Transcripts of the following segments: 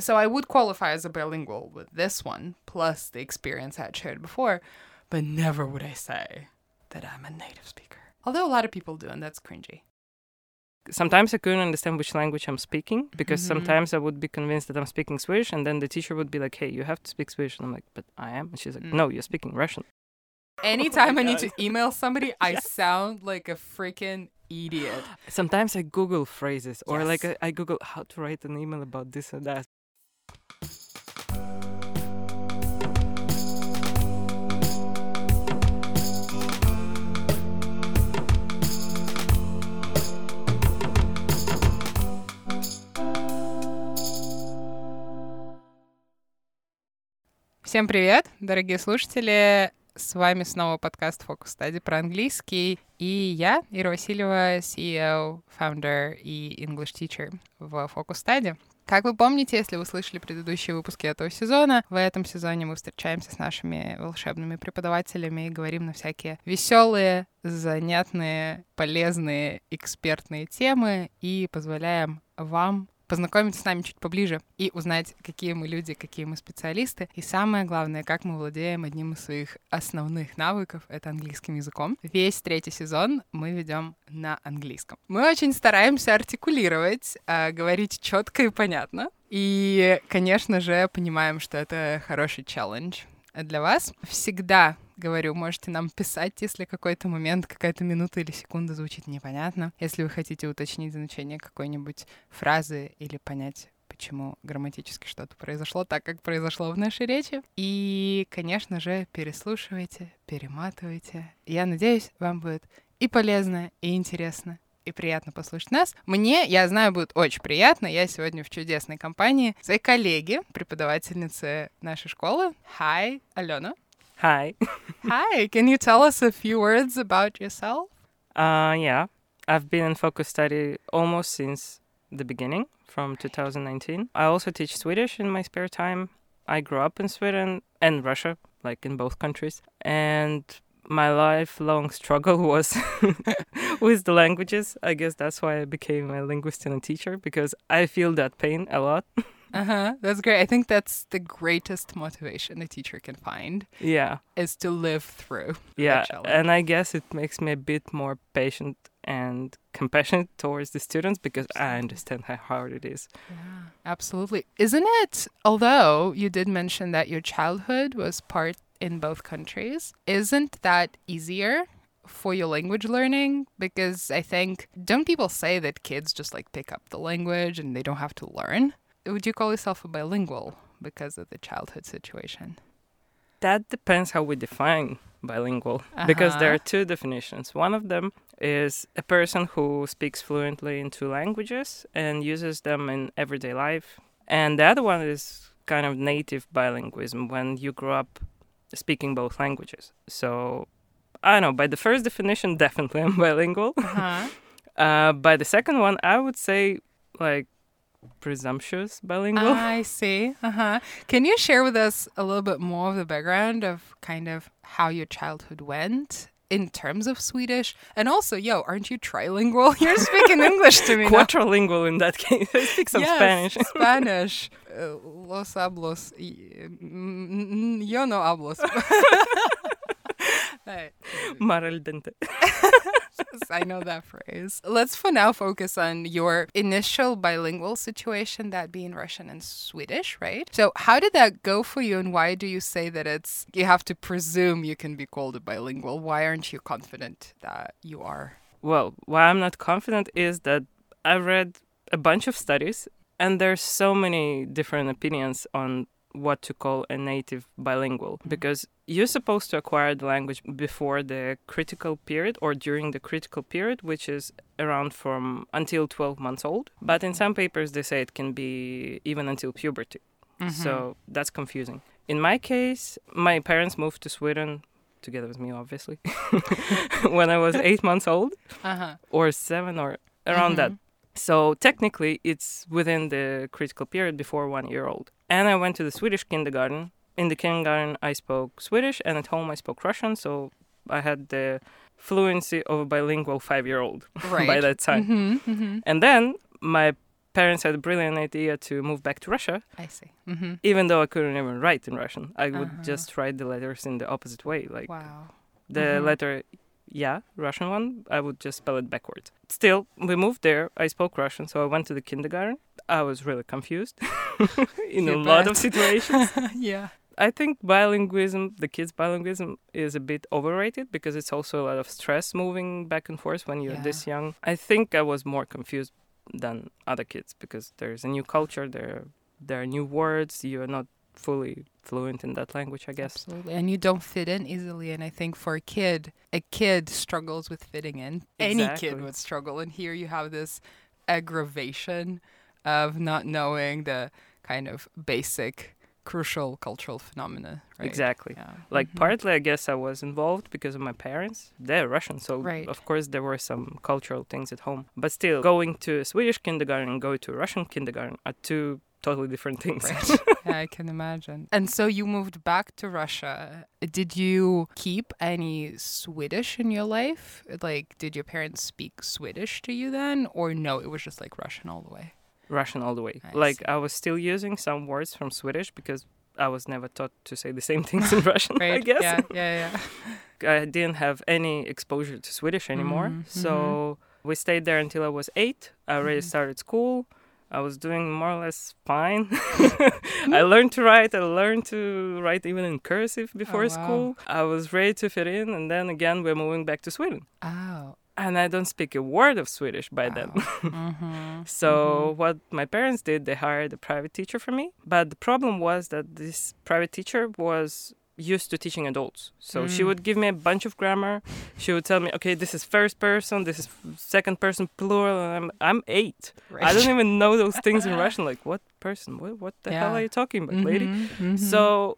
So I would qualify as a bilingual with this one, plus the experience I had shared before, but never would I say that I'm a native speaker. Although a lot of people do, and that's cringy. Sometimes I couldn't understand which language I'm speaking because Mhm. sometimes I would be convinced that I'm speaking Swedish, and then the teacher would be like, "Hey, you have to speak Swedish," and I'm like, "But I am." And she's like, Mm. "No, you're speaking Russian." Anytime I need to email somebody, I sound like a freaking idiot. Sometimes I Google phrases, or like Yes. I, I Google how to write an email about this or that. Всем привет, дорогие слушатели! С вами снова подкаст Focus Study про английский. И я, Ира Васильева, CEO, founder и English teacher в Focus Study. Как вы помните, если вы слышали предыдущие выпуски этого сезона, в этом сезоне мы встречаемся с нашими волшебными преподавателями и говорим на всякие веселые, занятные, полезные, экспертные темы и позволяем вам познакомиться с нами чуть поближе и узнать, какие мы люди, какие мы специалисты. И самое главное, как мы владеем одним из своих основных навыков — это английским языком. Весь третий сезон мы ведем на английском. Мы очень стараемся артикулировать, а, говорить четко и понятно. И, конечно же, понимаем, что это хороший челлендж для вас. Всегда говорю, можете нам писать, если какой-то момент, какая-то минута или секунда звучит непонятно. Если вы хотите уточнить значение какой-нибудь фразы или понять, почему грамматически что-то произошло так, как произошло в нашей речи. И, конечно же, переслушивайте, перематывайте. Я надеюсь, вам будет и полезно, и интересно, и приятно послушать нас. Мне, я знаю, будет очень приятно. Я сегодня в чудесной компании своей коллеги, преподавательницы нашей школы. Hi, Алена. Hi. Hi, can you tell us a few words about yourself? Uh, yeah, I've been in focus study almost since the beginning, from 2019. I also teach Swedish in my spare time. I grew up in Sweden and Russia, like in both countries. And my lifelong struggle was with the languages. I guess that's why I became a linguist and a teacher because I feel that pain a lot. Uh huh. That's great. I think that's the greatest motivation a teacher can find Yeah. is to live through. Yeah, and I guess it makes me a bit more patient and compassionate towards the students because I understand how hard it is. Yeah, absolutely. Isn't it? Although you did mention that your childhood was part in both countries, isn't that easier for your language learning? Because I think, don't people say that kids just like pick up the language and they don't have to learn? Would you call yourself a bilingual because of the childhood situation? That depends how we define bilingual because there Uh-huh. are two definitions. One of them is a person who speaks fluently in two languages and uses them in everyday life. And the other one is kind of native bilingualism when you grow up speaking both languages. So I don't know, by the first definition, definitely I'm bilingual. Uh-huh. Uh, by the second one, I would say like presumptuous bilingual. I see. Uh huh. Can you share with us a little bit more of the background of kind of how your childhood went in terms of Swedish? And also, yo, aren't you trilingual? You're speaking English to me. Quadrilingual in that case. I speak some Yes, Spanish. Spanish. Uh, los hablos. y- mm, mm, Yo no hablos. Mar al dente. I know that phrase. Let's for now focus on your initial bilingual situation, that being Russian and Swedish, right? So, how did that go for you, and why do you say that it's you have to presume you can be called a bilingual? Why aren't you confident that you are? Well, why I'm not confident is that I've read a bunch of studies and there's so many different opinions on what to call a native bilingual. Mm-hmm. Because you're supposed to acquire the language before the critical period or during the critical period which is around from until 12 months old. But in some papers they say it can be even until puberty. Mm-hmm. So that's confusing. In my case my parents moved to sweden together with me obviously when i was 8 months old. Uh huh. or 7 or around that. Mm-hmm. So technically, it's within the critical period before one year old. And I went to the Swedish kindergarten. In the kindergarten, I spoke Swedish, and at home, I spoke Russian. So I had the fluency of a bilingual five year old Right. by that time. Mm-hmm, mm-hmm. And then my parents had a brilliant idea to move back to Russia, I see. Mm-hmm. even though I couldn't even write in Russian. I would Uh-huh. just write the letters in the opposite way. Like Wow. the Mhm. letter yeah, Russian one, I would just spell it backwards. Still, we moved there. I spoke Russian, so I went to the kindergarten. I was really confused in a You lot of situations. yeah. I think bilingualism, the kids' bilingualism, is a bit overrated because it's also a lot of stress moving back and forth when you're Yeah. this young. I think I was more confused than other kids because there's a new culture, there there are new words, you are not fully fluent in that language, I guess. Absolutely. And you don't fit in easily. And I think for a kid, a kid struggles with fitting in. Any kid would struggle. And here you have this aggravation of not knowing the kind of basic, crucial cultural phenomena. Right? Exactly. Yeah. Like Mhm. partly, I guess I was involved because of my parents. They're Russian, so Right. of course there were some cultural things at home. But still, going to a Swedish kindergarten and go to a Russian kindergarten are two totally different things. Right. yeah, I can imagine. And so you moved back to Russia. Did you keep any Swedish in your life? Like, did your parents speak Swedish to you then? Or no, it was just like Russian all the way? Russian all the way. I like see. I was still using some words from Swedish because I was never taught to say the same things in Russian. I guess Yeah, yeah, yeah. I didn't have any exposure to Swedish anymore. Mhm, So we stayed there until I was eight. I already Mhm. started school. I was doing more or less fine. I learned to write. I learned to write even in cursive before wow. school. I was ready to fit in, and then again we're moving back to Sweden, Oh. and I don't speak a word of Swedish by then. mm-hmm. So what my parents did, they hired a private teacher for me. But the problem was that this private teacher was used to teaching adults. So she Mm. would give me a bunch of grammar. She would tell me, okay, this is first person, this is second person plural. And I'm I'm eight. I don't even know those things in Russian. Like what person? What what the hell are you talking about, lady? Mhm, mhm. So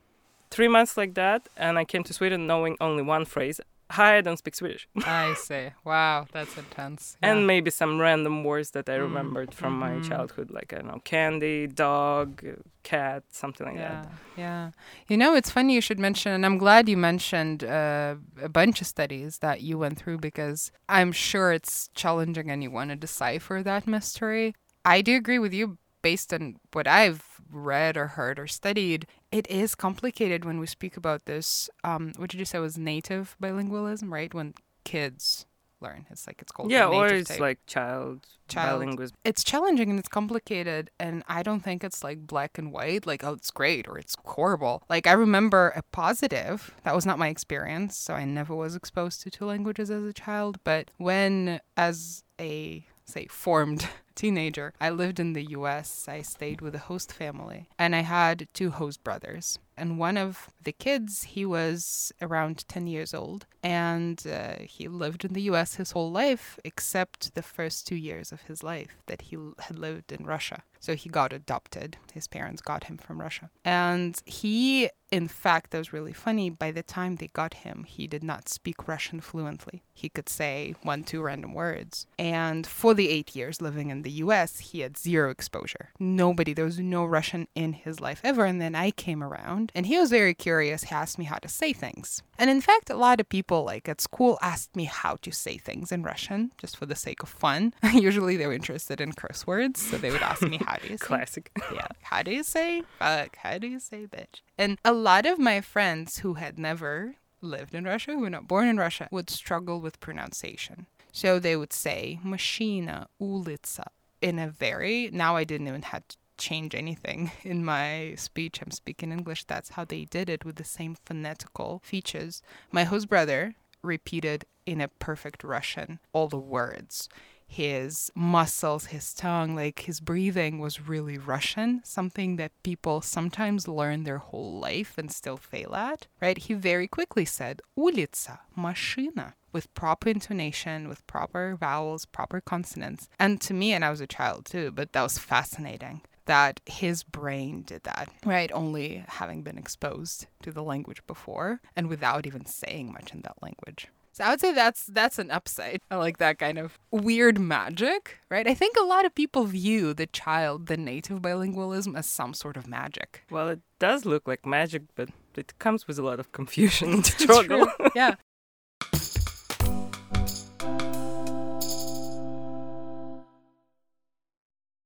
three months like that, and I came to Sweden knowing only one phrase. Hi, I don't speak Swedish. I see. Wow, that's intense. and maybe some random words that I Mm, remembered from my mhm. childhood, like I don't know, candy, dog, cat, something like yeah, that. yeah. You know, it's funny you should mention, and I'm glad you mentioned uh, a bunch of studies that you went through because I'm sure it's challenging and you want to decipher that mystery. I do agree with you based on what I've read or heard or studied. It is complicated when we speak about this. Um, what did you say was native bilingualism, right? When kids learn, it's like it's called Yeah, or it's type. like child, Child. bilingualism. it's challenging and it's complicated and i don't think it's like black and white like oh it's great or it's horrible like i remember a positive that was not my experience so i never was exposed to two languages as a child but when as a say formed teenager. I lived in the us i stayed with a host family and i had two host brothers. And one of the kids he was around 10 years old and uh, he lived in the us his whole life except the first two years of his life that he had lived in russia so he got adopted. His parents got him from russia. And he in fact that was really funny by the time they got him he did not speak russian fluently. He could say one two random words. And for the eight years living in the us he had zero exposure. Nobody there was no russian in his life ever. And then i came around and he was very curious he asked me how to say things. And in fact a lot of people like at school asked me how to say things in russian just for the sake of fun. Usually they were interested in curse words so they would ask me how do you say Classic. yeah. How do you say fuck? How do you say bitch? And a lot of my friends who had never lived in Russia, who were not born in Russia, would struggle with pronunciation. So they would say machina, улица in a very, now I didn't even have to change anything in my speech. I'm speaking English. That's how they did it with the same phonetical features. My host brother repeated in a perfect Russian all the words his muscles, his tongue, like his breathing was really Russian, something that people sometimes learn their whole life and still fail at, right? He very quickly said Ulitsa, mashina, with proper intonation, with proper vowels, proper consonants. And to me, and I was a child too, but that was fascinating that his brain did that, right? Only having been exposed to the language before and without even saying much in that language, so I would say that's that's an upside. I like that kind of weird magic, right? I think a lot of people view the child, the native bilingualism, as some sort of magic. Well, it does look like magic, but it comes with a lot of confusion and struggle. Yeah.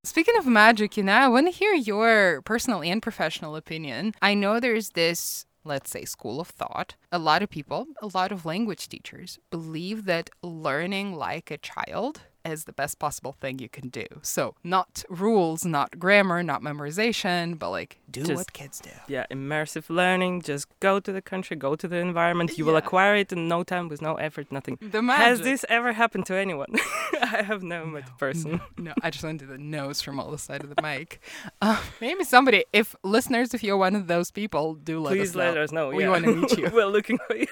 Speaking of magic, you know, I want to hear your personal and professional opinion. I know there's this let's say, school of thought, a lot of people, a lot of language teachers believe that learning like a child is the best possible thing you can do. So, not rules, not grammar, not memorization, but like do Just- what kids do. Yeah, immersive learning. Just go to the country, go to the environment. You will acquire it in no time with no effort, nothing. The magic. Has this ever happened to anyone? I have never met a person. No, I just went to the nose from all the side of the mic. Uh, maybe somebody, if listeners, if you're one of those people, do let Please us let know. us know. We yeah. wanna meet you. We're looking for you.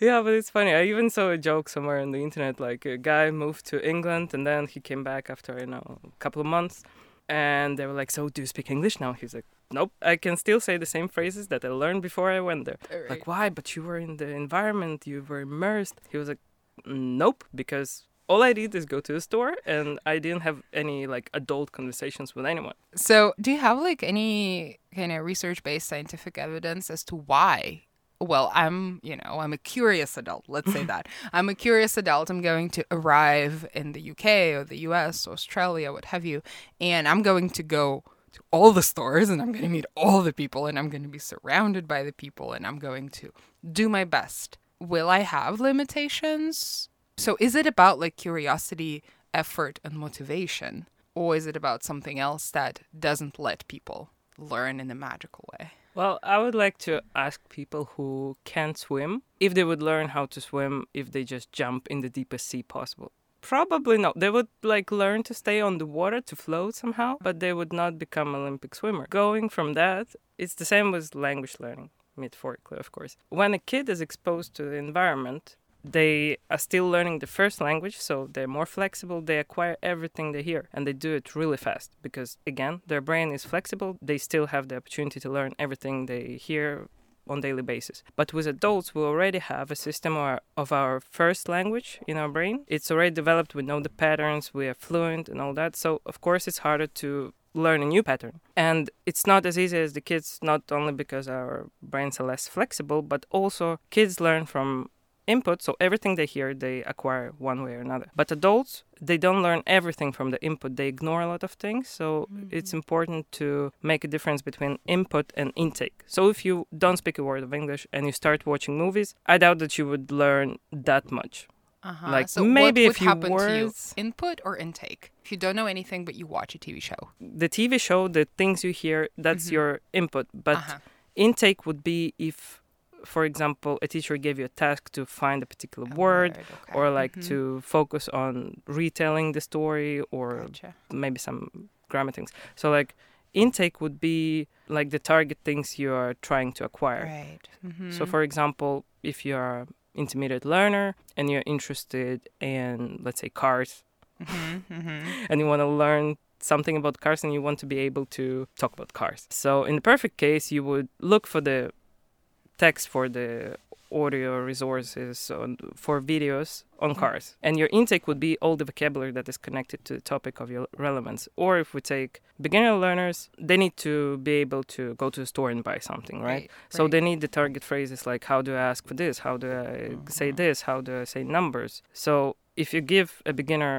Yeah, but it's funny. I even saw a joke somewhere on the internet. Like a guy moved to England and then he came back after you know a couple of months, and they were like, "So do you speak English now?" He's like, "Nope, I can still say the same phrases that I learned before I went there." Right. Like, why? But you were in the environment. You were immersed. He was like, "Nope," because all I did is go to the store, and I didn't have any like adult conversations with anyone. So, do you have like any kind of research based scientific evidence as to why? Well, I'm, you know, I'm a curious adult. Let's say that. I'm a curious adult. I'm going to arrive in the UK or the US, or Australia, what have you, and I'm going to go to all the stores and I'm going to meet all the people and I'm going to be surrounded by the people and I'm going to do my best. Will I have limitations? So, is it about like curiosity, effort, and motivation? Or is it about something else that doesn't let people learn in a magical way? Well, I would like to ask people who can't swim if they would learn how to swim if they just jump in the deepest sea possible. Probably not. They would like learn to stay on the water to float somehow, but they would not become Olympic swimmer. Going from that, it's the same with language learning, metaphorically, of course. When a kid is exposed to the environment, they are still learning the first language, so they're more flexible. They acquire everything they hear and they do it really fast because, again, their brain is flexible. They still have the opportunity to learn everything they hear on daily basis. But with adults, we already have a system of our, of our first language in our brain. It's already developed. We know the patterns. We are fluent and all that. So of course, it's harder to learn a new pattern. And it's not as easy as the kids, not only because our brains are less flexible, but also kids learn from input so everything they hear they acquire one way or another but adults they don't learn everything from the input they ignore a lot of things so it's important to make a difference between input and intake so if you don't speak a word of english and you start watching movies i doubt that you would learn that much Uh-huh. Like, so maybe what few happen to you? Input or intake? If you don't know anything but you watch a TV show. the tv show the things you hear that's Mhm. your input but uh-huh. intake would be if for example a teacher gave you a task to find a particular A word okay. or like Mhm. to focus on retelling the story or Gotcha. maybe some grammar things. So like intake would be like the target things you are trying to acquire. Right. Mhm. So for example, if you are intermediate learner and you're interested in let's say cars Mhm, mhm. and you want to learn something about cars and you want to be able to talk about cars. So in the perfect case, you would look for the text for the audio resources on, for videos on Mhm. cars and your intake would be all the vocabulary that is connected to the topic of your relevance or if we take beginner learners they need to be able to go to a store and buy something right, so right. they need the target phrases like how do i ask for this how do i say Mhm. this how do i say numbers so if you give a beginner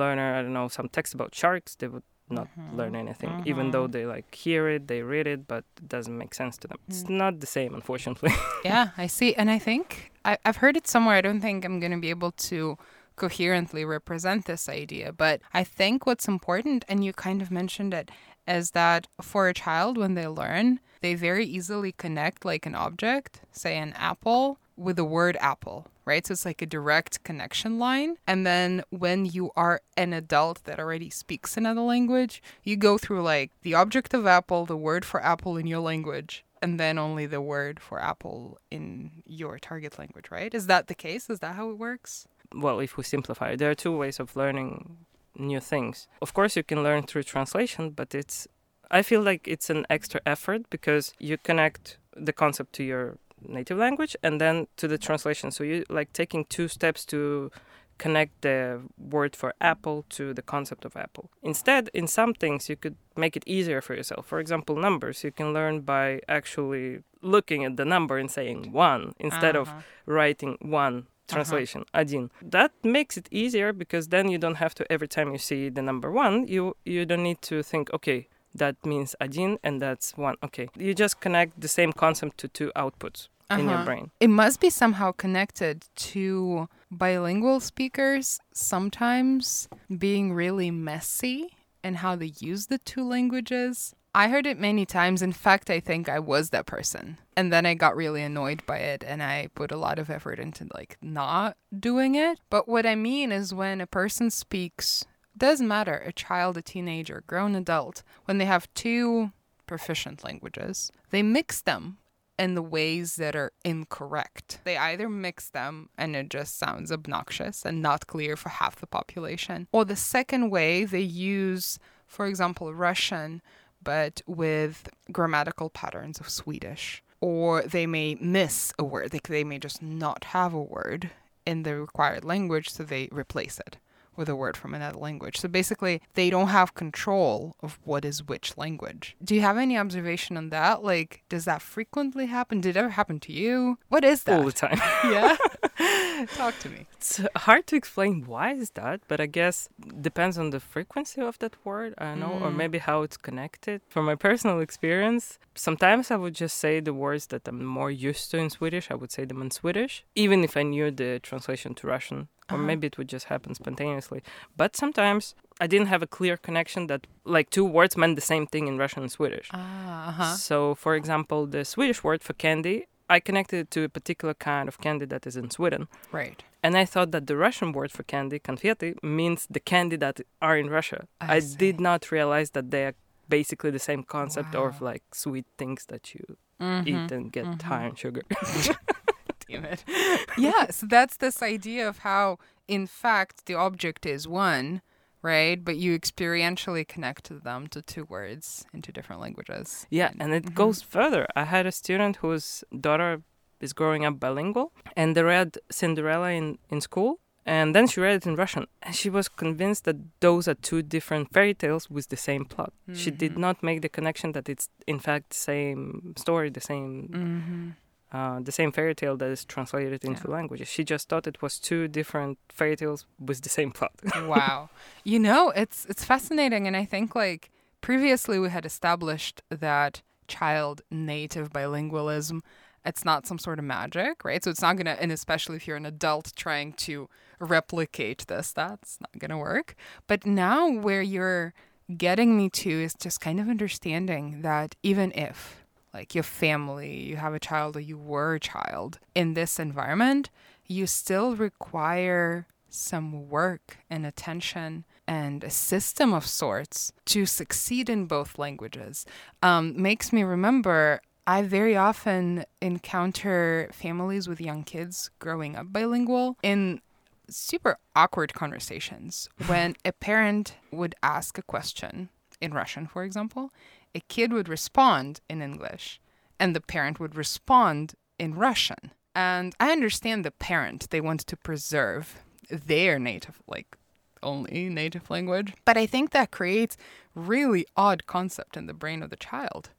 learner i don't know some text about sharks they would not Mhm, learn anything even though mhm. they like hear it they read it but it doesn't make sense to them it's Mm. not the same unfortunately yeah, I see. And I think I, I've heard it somewhere. I don't think I'm going to be able to coherently represent this idea, but I think what's important, and you kind of mentioned it, is that for a child, when they learn, they very easily connect like an object, say an apple, with the word apple, right? So it's like a direct connection line. And then when you are an adult that already speaks another language, you go through like the object of apple, the word for apple in your language, and then only the word for apple in your target language, right? Is that the case? Is that how it works? well, if we simplify there are two ways of learning new things. Of course, you can learn through translation, but it's I feel like it's an extra effort because you connect the concept to your native language and then to the translation. So you like taking two steps to connect the word for apple to the concept of apple. Instead, in some things, you could make it easier for yourself. For example, numbers. You can learn by actually looking at the number and saying one instead of Uh-huh. writing one translation один that makes it easier because then you don't have to every time you see the number one you you don't need to think okay that means один and that's one okay you just connect the same concept to two outputs in your Uh-huh. brain It must be somehow connected to bilingual speakers sometimes being really messy and how they use the two languages. I heard it many times. In fact, I think I was that person. And then I got really annoyed by it and I put a lot of effort into like not doing it. But what I mean is when a person speaks, doesn't matter, a child, a teenager, grown adult, when they have two proficient languages, they mix them in the ways that are incorrect. They either mix them and it just sounds obnoxious and not clear for half the population, or the second way they use, for example, Russian, but with grammatical patterns of Swedish. Or they may miss a word, like they may just not have a word in the required language, so they replace it with a word from another language. So basically, they don't have control of what is which language. Do you have any observation on that? Like, does that frequently happen? Did it ever happen to you? What is that? all the time yeah. Talk to me. it's hard to explain why is that but i guess depends on the frequency of that word i don't know or Mm. maybe how it's connected from my personal experience sometimes i would just say the words that i'm more used to in swedish i would say them in swedish even if i knew the translation to russian or Uh-huh. maybe it would just happen spontaneously but sometimes i didn't have a clear connection that like two words meant the same thing in russian and swedish Ah, uh-huh. so, for example, the Swedish word for candy, I connected it to a particular kind of candy that is in Sweden. Right. And I thought that the Russian word for candy, konfeti, means the candy that are in Russia. I I, did not realize that they are basically the same concept of like sweet things that you Mhm. eat and get mhm. high on sugar. Damn it. yeah, so that's this idea of how, in fact, the object is one, right? But you experientially connect them to two words in two different languages. Yeah, and it Mhm. goes further. I had a student whose daughter is growing up bilingual, and they read Cinderella in, in school, and then she read it in Russian, and she was convinced that those are two different fairy tales with the same plot. She did Mhm. not make the connection that it's in fact the same story, the same Mm-hmm. Uh, the same fairy tale that is translated into languages. She just thought it was two different fairy tales with the same plot. wow. You know, it's it's fascinating and I think like previously we had established that child native bilingualism it's not some sort of magic, right? So it's not going to and especially if you're an adult trying to replicate this, that's not going to work. But now where you're getting me to is just kind of understanding that even if like your family, you have a child or you were a child in this environment, you still require some work and attention and a system of sorts to succeed in both languages. Um, makes me remember I very often encounter families with young kids growing up bilingual in super awkward conversations when a parent would ask a question in Russian, for example, a kid would respond in English and the parent would respond in Russian. And I understand the parent, they want to preserve their native, like only native language. But I think that creates really odd concept in the brain of the child.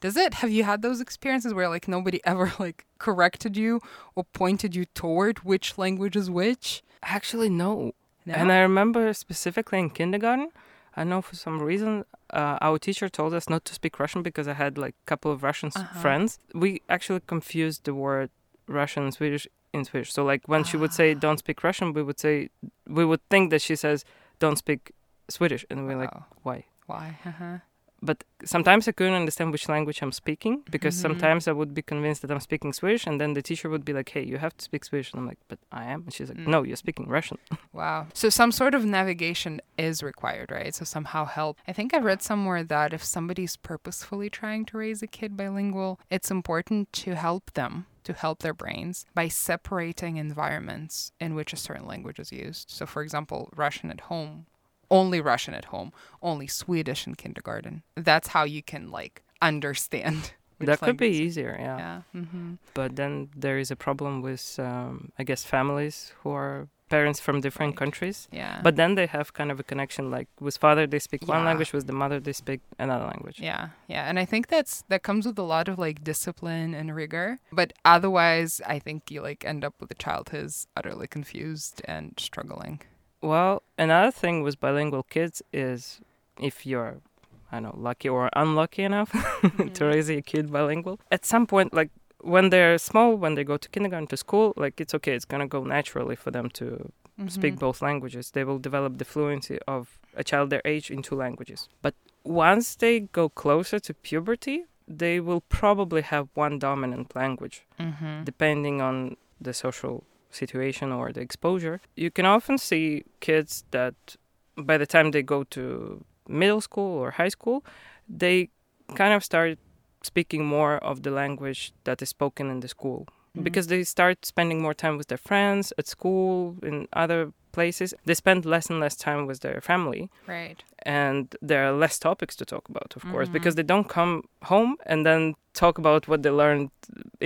Does it? Have you had those experiences where like nobody ever like corrected you or pointed you toward which language is which? Actually, no. No? And I remember specifically in kindergarten, I know for some reason uh, our teacher told us not to speak Russian because I had like a couple of Russian Uh-huh. friends. We actually confused the word Russian and Swedish in Swedish. So like when she would say Ah. don't speak Russian, we would say we would think that she says don't speak Swedish, and we're like Oh, why? why? Uh-huh. But sometimes I couldn't understand which language I'm speaking because Mhm. sometimes I would be convinced that I'm speaking Swedish, and then the teacher would be like, "Hey, you have to speak Swedish," and I'm like, "But I am." And she's like, Mm. "No, you're speaking Russian." Wow. So some sort of navigation is required, right? So somehow help. I think I read somewhere that if somebody's purposefully trying to raise a kid bilingual, it's important to help them, to help their brains by separating environments in which a certain language is used. So for example, Russian at home, only Russian at home, only Swedish in kindergarten. That's how you can like understand. which that could be easier, yeah. Yeah. hmm But then there is a problem with, um, I guess, families who are parents from different Right. countries. Yeah. But then they have kind of a connection. Like with father, they speak one language. With the mother, they speak another language. Yeah, yeah, and I think that's that comes with a lot of like discipline and rigor. But otherwise, I think you like end up with a child who's utterly confused and struggling. Well, another thing with bilingual kids is if you're, I don't know, lucky or unlucky enough to raise a kid bilingual, at some point, like when they're small, when they go to kindergarten, to school, like it's okay. It's gonna go naturally for them to speak Mhm. both languages. They will develop the fluency of a child their age in two languages. But once they go closer to puberty, they will probably have one dominant language Mhm. depending on the social situation or the exposure. You can often see kids that by the time they go to middle school or high school, they kind of start speaking more of the language that is spoken in the school Mhm. because they start spending more time with their friends at school in other places they spend less and less time with their family right. and there are less topics to talk about of course Mhm. because they don't come home and then talk about what they learned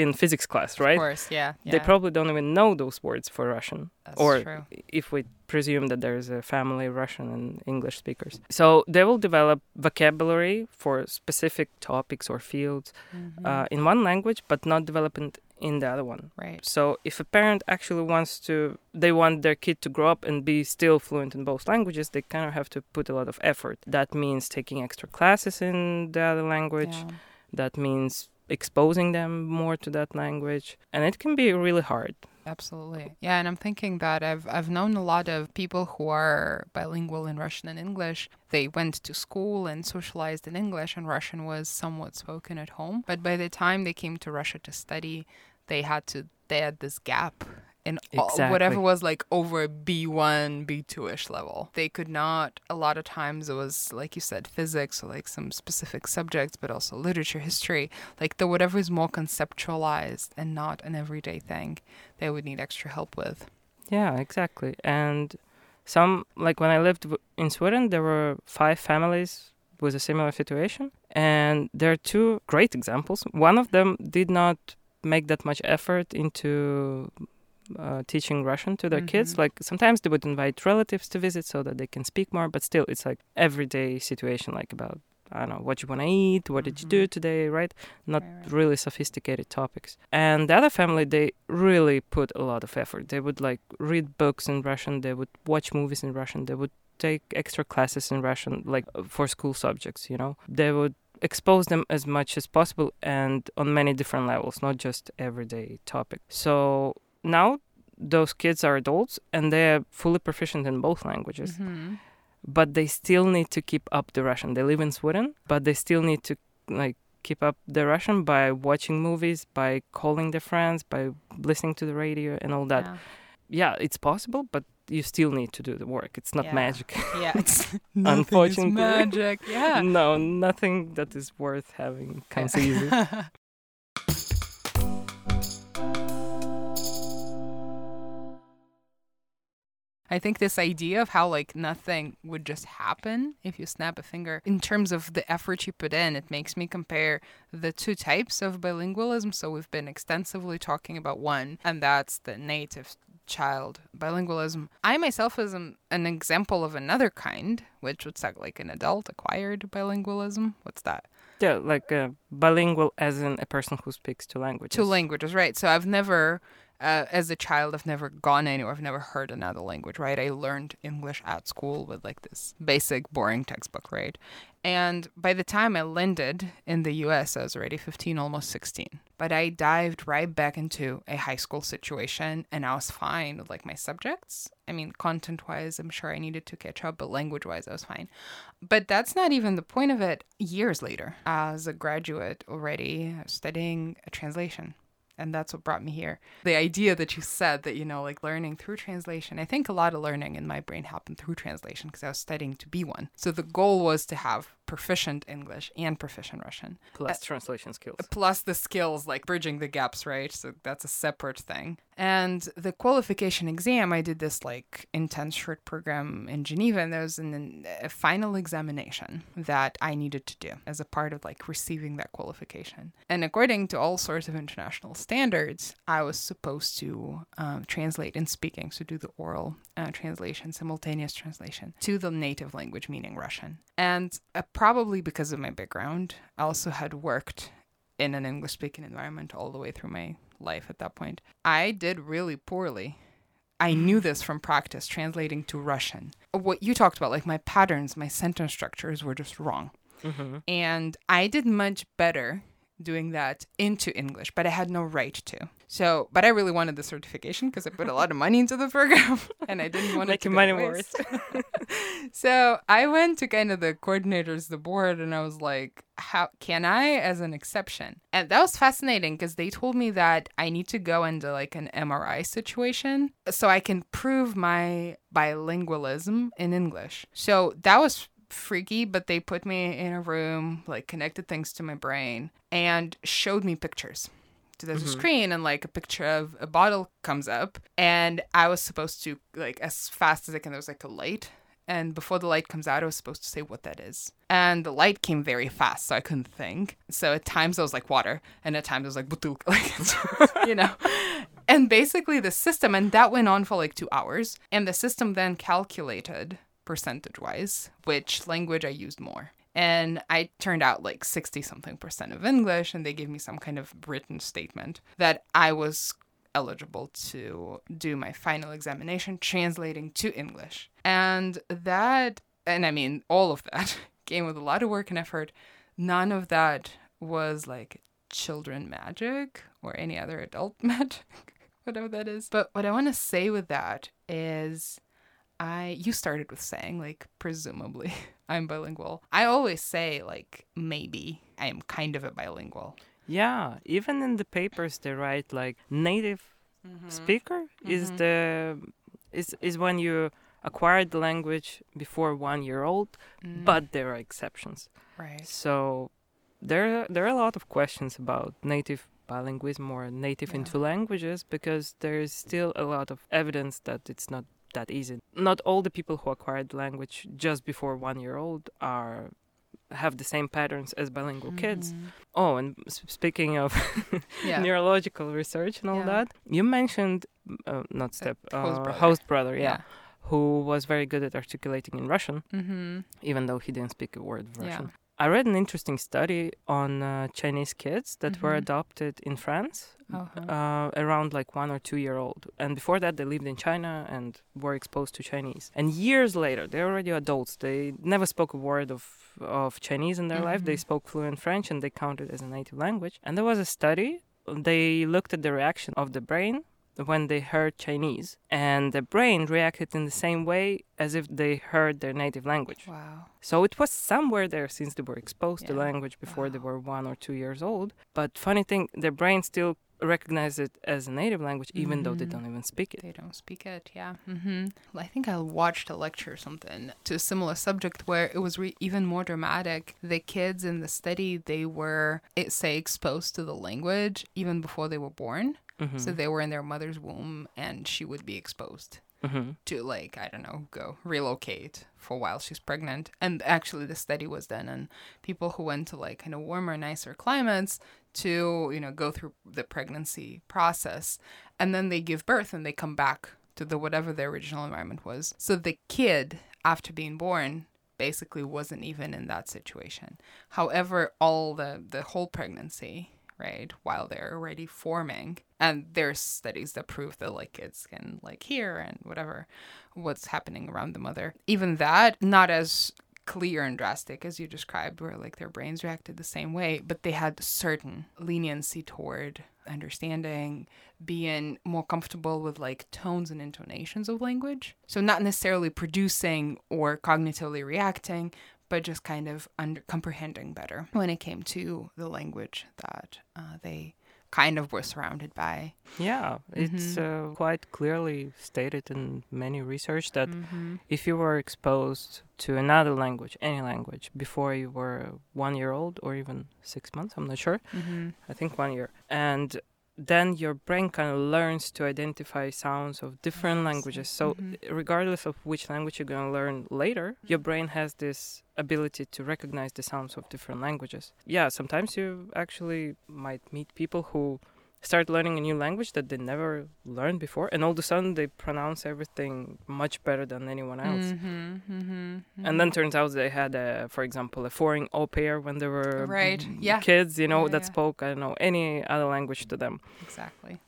in physics class right Of course, yeah. yeah. they probably don't even know those words for russian That's or true. if we presume that there's a family of Russian and English speakers. So they will develop vocabulary for specific topics or fields Mhm. uh, in one language, but not develop it in the other one. right. So if a parent actually wants to, they want their kid to grow up and be still fluent in both languages, they kind of have to put a lot of effort. That means taking extra classes in the other language. Yeah. That means exposing them more to that language, and it can be really hard. Absolutely. Yeah, and I'm thinking that I've I've known a lot of people who are bilingual in Russian and English. They went to school and socialized in English and Russian was somewhat spoken at home. But by the time they came to Russia to study, they had to they had this gap in all- whatever was like over B1, B2ish level. They could not a lot of times it was like you said physics or like some specific subjects but also literature, history, like the whatever is more conceptualized and not an everyday thing they would need extra help with. Yeah, exactly. And some, like when I lived in Sweden, there were five families with a similar situation. And there are two great examples. One of them did not make that much effort into uh, teaching Russian to their kids. Mhm. Like sometimes they would invite relatives to visit so that they can speak more, but still, it's like everyday situation, like about. I don't know what you want to eat, what did you do Mhm. today, right? Not Right, right. really sophisticated topics. And the other family, they really put a lot of effort. They would like read books in Russian, they would watch movies in Russian, they would take extra classes in Russian, like uh, for school subjects, you know. They would expose them as much as possible and on many different levels, not just everyday topic. So now those kids are adults and they're fully proficient in both languages Mhm. but they still need to keep up the Russian. They live in Sweden, but they still need to like keep up the Russian by watching movies, by calling their friends, by listening to the radio and all that. Yeah. Yeah, it's possible, but you still need to do the work. It's not Yeah. magic. Yeah, it's Unfortunately. magic. Yeah. no, nothing that is worth having comes easy. I think this idea of how like nothing would just happen if you snap a finger in terms of the effort you put in, it makes me compare the two types of bilingualism. So we've been extensively talking about one, and that's the native child bilingualism. I myself is an, an example of another kind, which would sound like an adult acquired bilingualism. What's that? yeah, like uh, bilingual as in a person who speaks two languages. Two languages, right? So I've never, uh, as a child, I've never gone anywhere. I've never heard another language, right? I learned English at school with like this basic, boring textbook, right? And by the time I landed in the US, I was already 15, almost 16. But I dived right back into a high school situation and I was fine with like my subjects. I mean, content wise, I'm sure I needed to catch up, but language wise, I was fine. But that's not even the point of it. Years later, as a graduate already, studying a translation. And that's what brought me here. The idea that you said that, you know, like learning through translation, I think a lot of learning in my brain happened through translation because I was studying to be one. So the goal was to have proficient English and proficient Russian. Plus translation skills. Plus the skills like bridging the gaps, right? So that's a separate thing. And the qualification exam, I did this like intense short program in Geneva, and there was an, a final examination that I needed to do as a part of like receiving that qualification. And according to all sorts of international standards, I was supposed to um, translate in speaking, so do the oral uh, translation, simultaneous translation to the native language, meaning Russian. And uh, probably because of my background, I also had worked in an English speaking environment all the way through my life at that point. I did really poorly. I knew this from practice, translating to Russian. What you talked about, like my patterns, my sentence structures were just wrong. Mm-hmm. And I did much better doing that into English, but I had no right to. So, but I really wanted the certification because I put a lot of money into the program and I didn't want it to money waste. so I went to kind of the coordinators, the board, and I was like, how can I as an exception? And that was fascinating because they told me that I need to go into like an MRI situation so I can prove my bilingualism in English. So that was freaky, but they put me in a room, like connected things to my brain, and showed me pictures. So there's a mm-hmm. screen, and like a picture of a bottle comes up, and I was supposed to like as fast as I can. There was like a light, and before the light comes out, I was supposed to say what that is. And the light came very fast, so I couldn't think. So at times I was like water, and at times I was like butulka, like you know. And basically the system, and that went on for like two hours, and the system then calculated percentage wise which language I used more. And I turned out like 60 something percent of English, and they gave me some kind of written statement that I was eligible to do my final examination translating to English. And that, and I mean, all of that came with a lot of work and effort. None of that was like children magic or any other adult magic, whatever that is. But what I want to say with that is I you started with saying like presumably I'm bilingual. I always say like maybe I am kind of a bilingual. Yeah, even in the papers they write like native mm-hmm. speaker is mm-hmm. the is is when you acquired the language before one year old, mm. but there are exceptions. Right. So there there are a lot of questions about native bilingualism or native Yeah. into languages because there is still a lot of evidence that it's not that easy. Not all the people who acquired the language just before one year old are have the same patterns as bilingual kids. Oh, and speaking of Yeah. neurological research and all Yeah. that, you mentioned uh, not step host uh, brother. host brother, yeah, yeah. who was very good at articulating in Russian, Mm-hmm. even though he didn't speak a word of. Russian. I read an interesting study on uh, Chinese kids that were Mhm. adopted in France Uh-huh. uh, around like one or two year old. And before that, they lived in China and were exposed to Chinese. And years later, they're already adults. They never spoke a word of, of Chinese in their life. They Mhm. spoke fluent French and they counted as a native language. And there was a study. They looked at the reaction of the brain when they heard Chinese, and the brain reacted in the same way as if they heard their native language. wow. So it was somewhere there since they were exposed to language before they were one or two years old. But funny thing, their brain still recognizes it as a native language, even though they Mhm. don't even speak it. They don't speak it, yeah. Mm-hmm. I think I watched a lecture or something to a similar subject where it was re- even more dramatic. The kids in the study, they were, it, say, exposed to the language even before they were born. Mhm. So they were in their mother's womb and she would be exposed Mhm. to, like, I don't know, go relocate for a while she's pregnant. And actually, the study was done on people who went to, like, kind of warmer, nicer climates to, you know, go through the pregnancy process. And then they give birth and they come back to the whatever their original environment was. So the kid, after being born, basically wasn't even in that situation. However, all the the whole pregnancy, right, while they're already forming, and there's studies that prove that like kids can like hear and whatever what's happening around the mother. Even that, not as clear and drastic as you described, where like their brains reacted the same way, but they had certain leniency toward understanding, being more comfortable with like tones and intonations of language. So not necessarily producing or cognitively reacting, but just kind of under comprehending better when it came to the language that uh, they kind of we're surrounded by. Yeah, it's Mhm. uh, quite clearly stated in many research that Mm-hmm. if you were exposed to another language, any language, before you were one year old or even six months, I'm not sure, Mm-hmm. I think one year, and then your brain kind of learns to identify sounds of different languages. So, Mhm. regardless of which language you're going to learn later, your brain has this ability to recognize the sounds of different languages. Yeah, sometimes you actually might meet people who start learning a new language that they never learned before, and all of a sudden they pronounce everything much better than anyone else. Mm-hmm. Mm-hmm. And then turns out they had, a, for example, a foreign au pair when they were Right, mm, yeah. kids, you know, Yeah, that yeah. spoke, I don't know, any other language to them. exactly.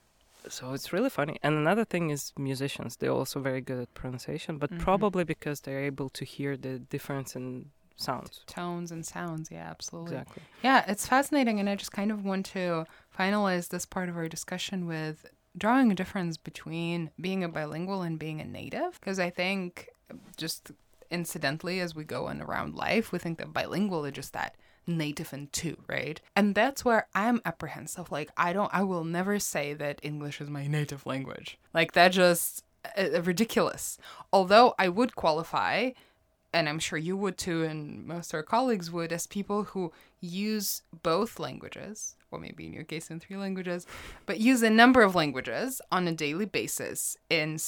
So it's really funny. And another thing is musicians. They're also very good at pronunciation, but Mhm. probably because they're able to hear the difference in sounds. Tones and sounds. Yeah, absolutely. Exactly. Yeah, it's fascinating. And I just kind of want to finalize this part of our discussion with drawing a difference between being a bilingual and being a native. Because I think, just incidentally, as we go on around life, we think that bilingual is just that native and two, right? And that's where I'm apprehensive. Like, I don't, I will never say that English is my native language. Like, that just uh, ridiculous. Although I would qualify and I'm sure you would too, and most of our colleagues would, as people who use both languages, or maybe in your case in three languages, but use a number of languages on a daily basis in,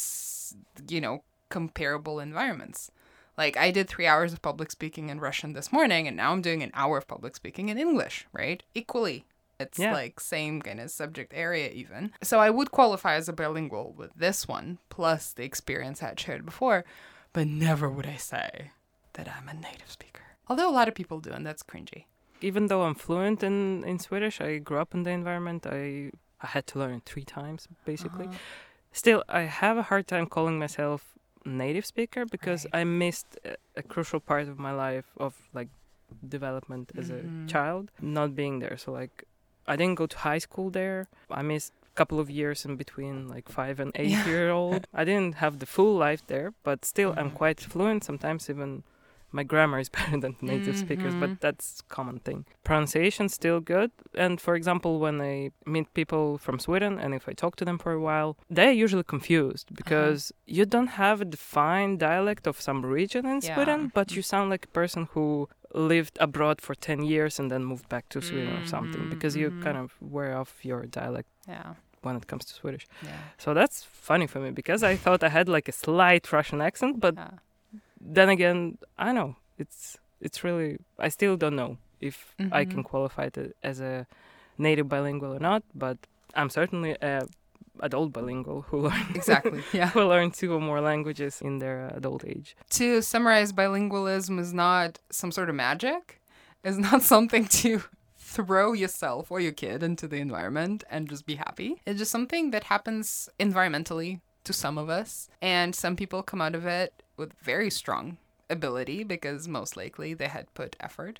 you know, comparable environments. Like I did three hours of public speaking in Russian this morning, and now I'm doing an hour of public speaking in English, right? Equally. It's Yeah. like same kind of subject area even. So I would qualify as a bilingual with this one, plus the experience I had shared before but never would I say that I'm a native speaker. Although a lot of people do, and that's cringy. Even though I'm fluent in, in Swedish, I grew up in the environment. I, I had to learn three times, basically. Uh-huh. Still, I have a hard time calling myself native speaker because Right. I missed a, a crucial part of my life of like development as Mhm. a child, not being there. So like, I didn't go to high school there. I missed a couple of years in between, like five and eight Yeah. year old. I didn't have the full life there, but still, I'm Mhm. quite fluent. Sometimes even my grammar is better than native speakers, Mhm. but that's common thing. Pronunciation still good. And for example, when I meet people from Sweden and if I talk to them for a while, they're usually confused Uh-huh. because you don't have a defined dialect of some region in Yeah. Sweden, but you sound like a person who lived abroad for 10 years and then moved back to Sweden or something because you mhm. kind of wear off your dialect Yeah, when it comes to Swedish. yeah, So that's funny for me because I thought I had like a slight Russian accent, but yeah. Then again, I know it's it's really I still don't know if I can Mhm. qualify it as a native bilingual or not, but I'm certainly a adult bilingual who learned Exactly. Yeah. who learned two or more languages in their adult age. to summarize, bilingualism is not some sort of magic. It's not something to throw yourself or your kid into the environment and just be happy. It's just something that happens environmentally to some of us, and some people come out of it with very strong ability because most likely they had put effort,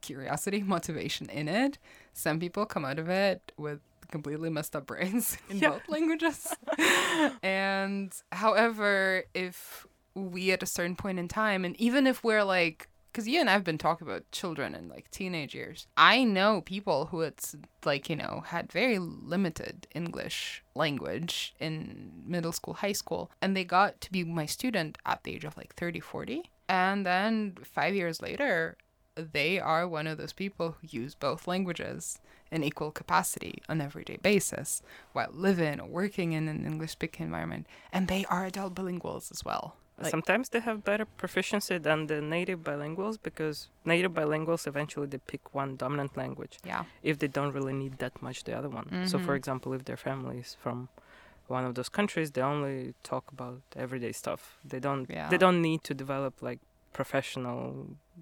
curiosity, motivation in it. Some people come out of it with completely messed up brains in Yeah. both languages. and however, if we at a certain point in time, and even if we're like, because you and I've been talking about children and like teenage years, I know people who it's like, you know, had very limited English language in middle school, high school, and they got to be my student at the age of like 30, 40. And then five years later, they are one of those people who use both languages in equal capacity on everyday basis while living or working in an English speaking environment. And they are adult bilinguals as well. Like- Sometimes they have better proficiency than the native bilinguals because native bilinguals eventually they pick one dominant language Yeah. if they don't really need that much the other one. So for Mhm. example, if their family is from one of those countries, they only talk about everyday stuff. They don't Yeah. they don't need to develop like professional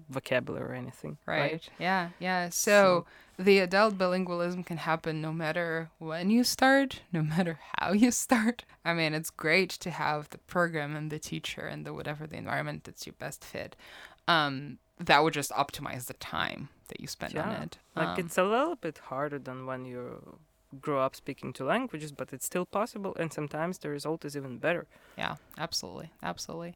vocabulary or anything. Right. Yeah. Yeah. So, the adult bilingualism can happen no matter when you start, no matter how you start. I mean, it's great to have the program and the teacher and the whatever the environment that's your best fit. Um, that would just optimize the time that you spend on Yeah. it. Like Um, it's a little bit harder than when you grow up speaking two languages, but it's still possible and sometimes the result is even better. yeah, absolutely, absolutely.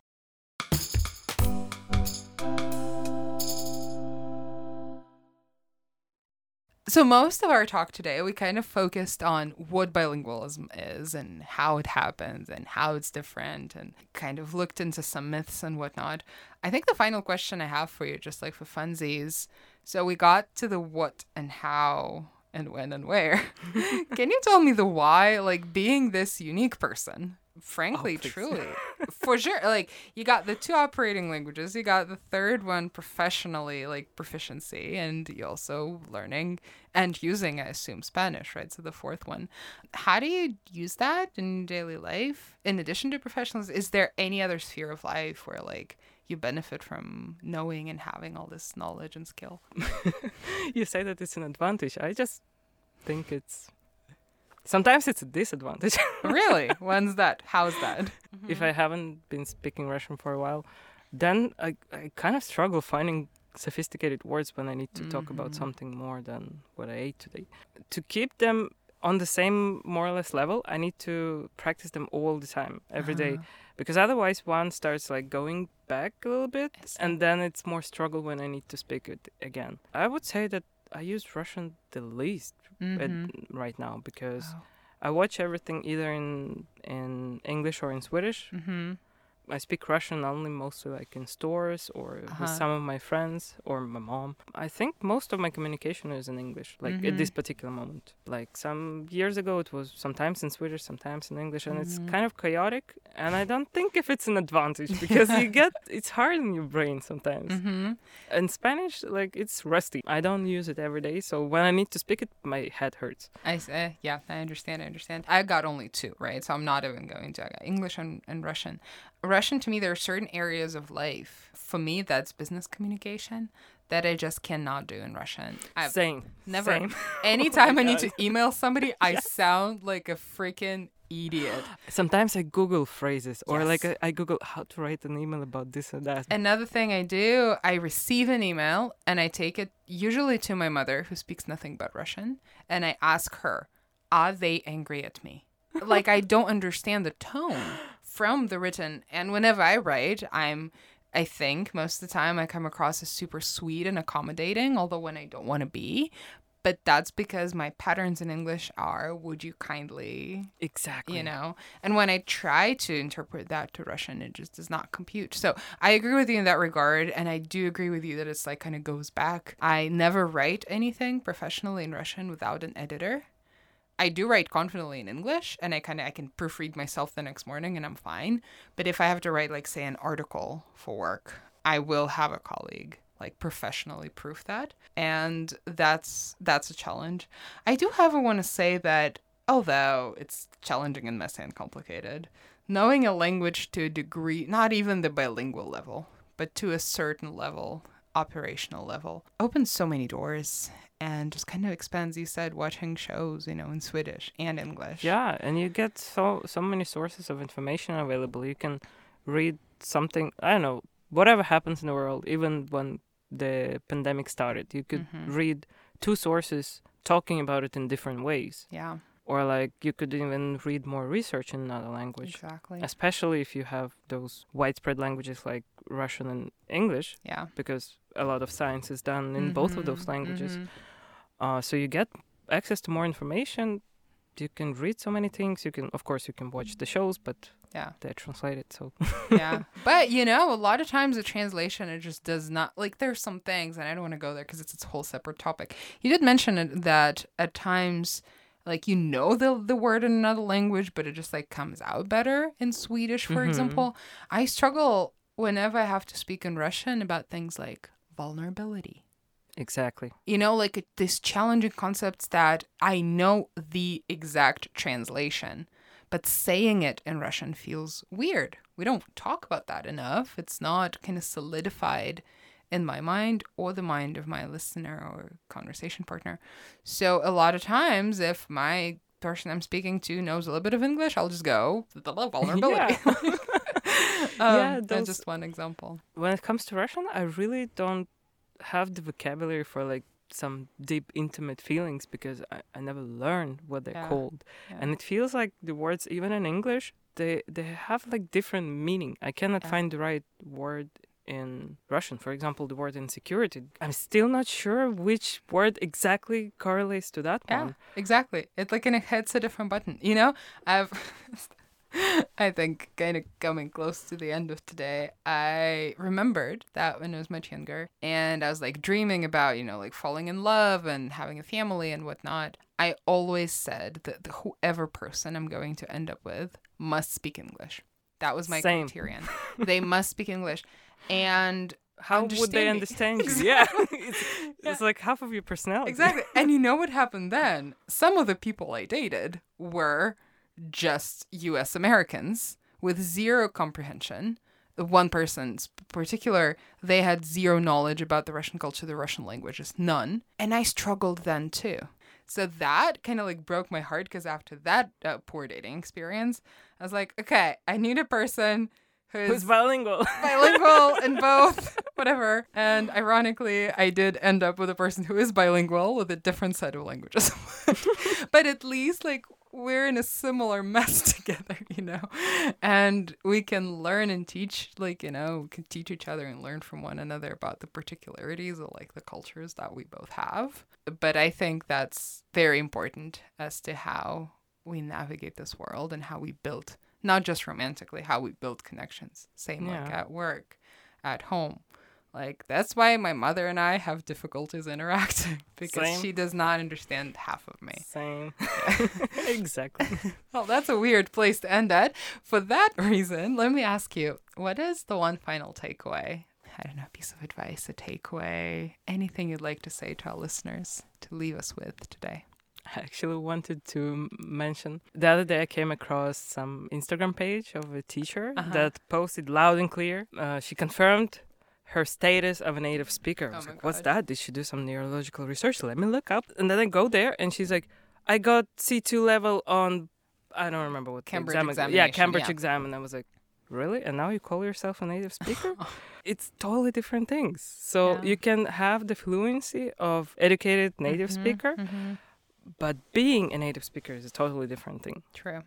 So, most of our talk today, we kind of focused on what bilingualism is and how it happens and how it's different and kind of looked into some myths and whatnot. I think the final question I have for you, just like for funsies, so we got to the what and how and when and where. Can you tell me the why? Like being this unique person, frankly, oh, please. truly, for sure. Like you got the two operating languages, you got the third one professionally, like proficiency, and you also learning and using, I assume, Spanish, right? So the fourth one. How do you use that in daily life? In addition to professionalism, is there any other sphere of life where like you benefit from knowing and having all this knowledge and skill? you say that it's an advantage. I just think it's sometimes it's a disadvantage. really? When's that? How's that? if I haven't been speaking Russian for a while, then I, I kind of struggle finding sophisticated words when I need to talk about Mhm. something more than what I ate today. To keep them on the same more or less level, I need to practice them all the time, every day, Uh, because otherwise one starts like going back a little bit, and then it's more struggle when I need to speak it again. I would say that I use Russian the least mhm. right now because Wow. I watch everything either in in English or in Swedish. Mhm. I speak Russian only mostly like in stores or Uh-huh. with some of my friends or my mom. I think most of my communication is in English, like at this Mhm. particular moment. Like some years ago, it was sometimes in Swedish, sometimes in English, and Mhm. it's kind of chaotic. And I don't think if it's an advantage because you get it's hard in your brain sometimes. Mhm. In Spanish, like it's rusty. I don't use it every day, so when I need to speak it, my head hurts. I uh, yeah, I understand. I understand. I got only two, right? So I'm not even going to. I got English and, and Russian. Russian to me, there are certain areas of life. For me, that's business communication that I just cannot do in Russian. I've Same. never. Same. Oh Anytime I need to email somebody, I Yes. sound like a freaking idiot. Sometimes I Google phrases or like I, I Google how to write an email about this and that. Another thing I do, I receive an email and I take it usually to my mother, who speaks nothing but Russian, and I ask her, Are they angry at me? Like, I don't understand the tone from the written. And whenever I write, I'm, I think most of the time I come across as super sweet and accommodating, although when I don't want to be. But that's because my patterns in English are, Would you kindly exactly. you know and when i try to interpret that to russian it just does not compute so i agree with you in that regard and i do agree with you that it's like kind of goes back i never write anything professionally in russian without an editor i do write confidently in english and i kind of i can proofread myself the next morning and i'm fine. But if i have to write like say an article for work i will have a colleague like professionally proof that. And that's that's a challenge. I do however want to say that although it's challenging and messy and complicated, knowing a language to a degree, not even the bilingual level, but to a certain level, operational level, opens so many doors and just kind of expands, you said, watching shows, you know, in Swedish and English. Yeah, and you get so so many sources of information available. You can read something. I don't know whatever happens in the world. Even when the pandemic started, you could Mhm. read two sources talking about it in different ways, Yeah, or like you could even read more research in another language. exactly. Especially if you have those widespread languages like Russian and English, Yeah. because a lot of science is done in both of those Mhm, languages. mhm. Uh, so you get access to more information. You can read so many things. You can, of course, you can watch the shows, but Yeah. they're translated. So yeah. But you know, a lot of times the translation it just does not like there's some things and I don't want to go there because it's its whole separate topic. You did mention that at times like you know the the word in another language but it just like comes out better in Swedish for Mhm. example. I struggle whenever I have to speak in Russian about things like vulnerability exactly. you know like these challenging concepts that i know the exact translation but saying it in russian feels weird we don't talk about that enough it's not kind of solidified in my mind or the mind of my listener or conversation partner so a lot of times if my person i'm speaking to knows a little bit of english i'll just go the vulnerability um, Yeah, that's just one example When it comes to Russian, I really don't have the vocabulary for like some deep, intimate feelings because I, I never learned what they're Yeah. called, Yeah. and it feels like the words, even in English, they they have like different meaning. I cannot Yeah. find the right word in Russian. For example, the word insecurity. I'm still not sure which word exactly correlates to that Yeah, one. exactly. It like kind of hits a different button. You know, I've. I think kind of coming close to the end of today, I remembered that when I was much younger and I was like dreaming about, you know, like falling in love and having a family and whatnot. I always said that the, whoever person I'm going to end up with must speak English. That was my Same. criterion. they must speak English. And How would they Understand you? Yeah, it's, it's like half of your personality. Exactly. and you know what happened then? Some of the people I dated were just US Americans with zero comprehension. One person in particular, they had zero knowledge about the Russian culture, the Russian languages, none. And I struggled then too. So that kind of like broke my heart because after that uh, poor dating experience, I was like, okay, I need a person Who's who's bilingual? bilingual in both, whatever. And ironically, I did end up with a person who is bilingual with a different set of languages. but at least, like, we're in a similar mess together, you know? And we can learn and teach, like, you know, we can teach each other and learn from one another about the particularities of, like, the cultures that we both have. But I think that's very important as to how we navigate this world and how we build not just romantically, how we build connections. Same like at work, at home. Like that's why my mother and I have difficulties interacting because Same. she does not understand half of me. Same. exactly. Well, that's a weird place to end at. For that reason, let me ask you, what is the one final takeaway? I don't know, a piece of advice, a takeaway, anything you'd like to say to our listeners to leave us with today. I actually wanted to mention the other day I came across some Instagram page of a teacher Uh-huh. that posted loud and clear. Uh, she confirmed her status of a native speaker. I Oh was my like, "What's that? Did she do some neurological research? Let me look up." And then I go there, and she's like, "I got C2 level on, I don't remember what Cambridge exam. Yeah, Cambridge yeah. exam." And I was like, "Really? And now you call yourself a native speaker?" it's totally different things. So Yeah. you can have the fluency of educated native Mhm, speaker, mhm. But being a native speaker is a totally different thing. True.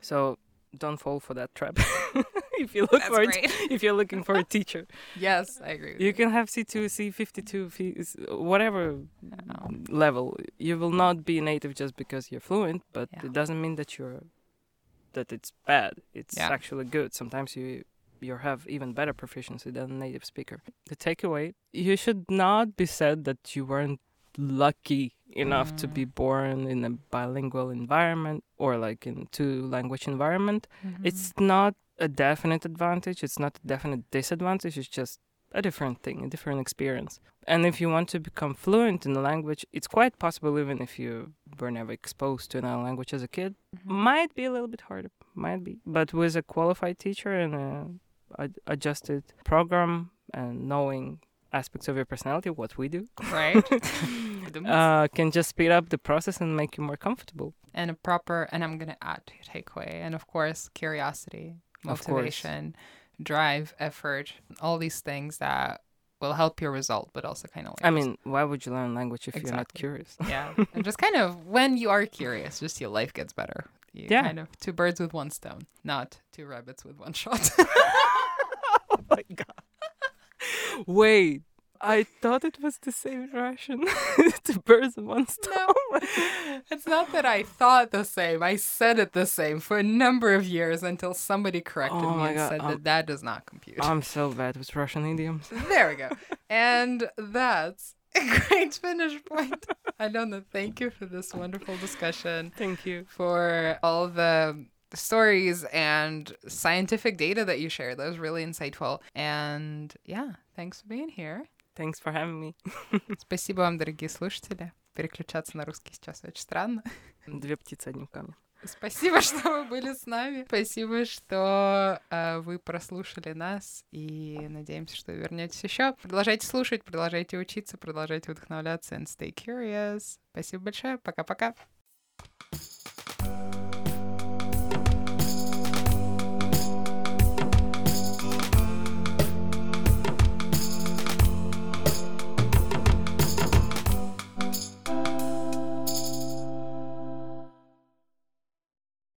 So don't fall for that trap. if you look That's for it, great. if you're looking for a teacher, yes, I agree. With you can have C2, C52, F- whatever level. You will not be native just because you're fluent, but Yeah. it doesn't mean that you're that it's bad. It's Yeah. actually good. Sometimes you you have even better proficiency than a native speaker. The takeaway: you should not be said that you weren't lucky enough to Mm. be born in a bilingual environment or like in two language environment. Mhm. It's not a definite advantage. It's not a definite disadvantage. It's just a different thing, a different experience. And if you want to become fluent in a language, it's quite possible, even if you were never exposed to another language as a kid. Mhm. Might be a little bit harder, might be. But with a qualified teacher and a ad- adjusted program and knowing aspects of your personality, what we do, right? uh, can just speed up the process and make you more comfortable. and a proper and i'm going to add to your takeaway and of course curiosity motivation drive effort all these things that will help your result but also kind of like I mean, why would you learn language if you're not curious? yeah and just kind of when you are curious just your life gets better you Yeah. kind of two birds with one stone not two rabbits with one shot oh my god. Wait, I thought it was the same Russian. Two birds in one stone. no it's not that i thought the same i said it the same for a number of years until somebody corrected Oh me and God, said um, that that does not compute I'm so bad with Russian idioms. There we go. And that's a great finish point. I don't know. Thank you for this wonderful discussion, Thank you. for all the stories and scientific data that you shared. That was really insightful. And yeah, thanks for being here. Thanks for having me. Спасибо вам, дорогие слушатели. Переключаться на русский сейчас очень странно. Две птицы одним камнем. Спасибо, что вы были с нами. Спасибо, что э, вы прослушали нас. И надеемся, что вернетесь еще. Продолжайте слушать, продолжайте учиться, продолжайте вдохновляться and stay curious. Спасибо большое. Пока-пока.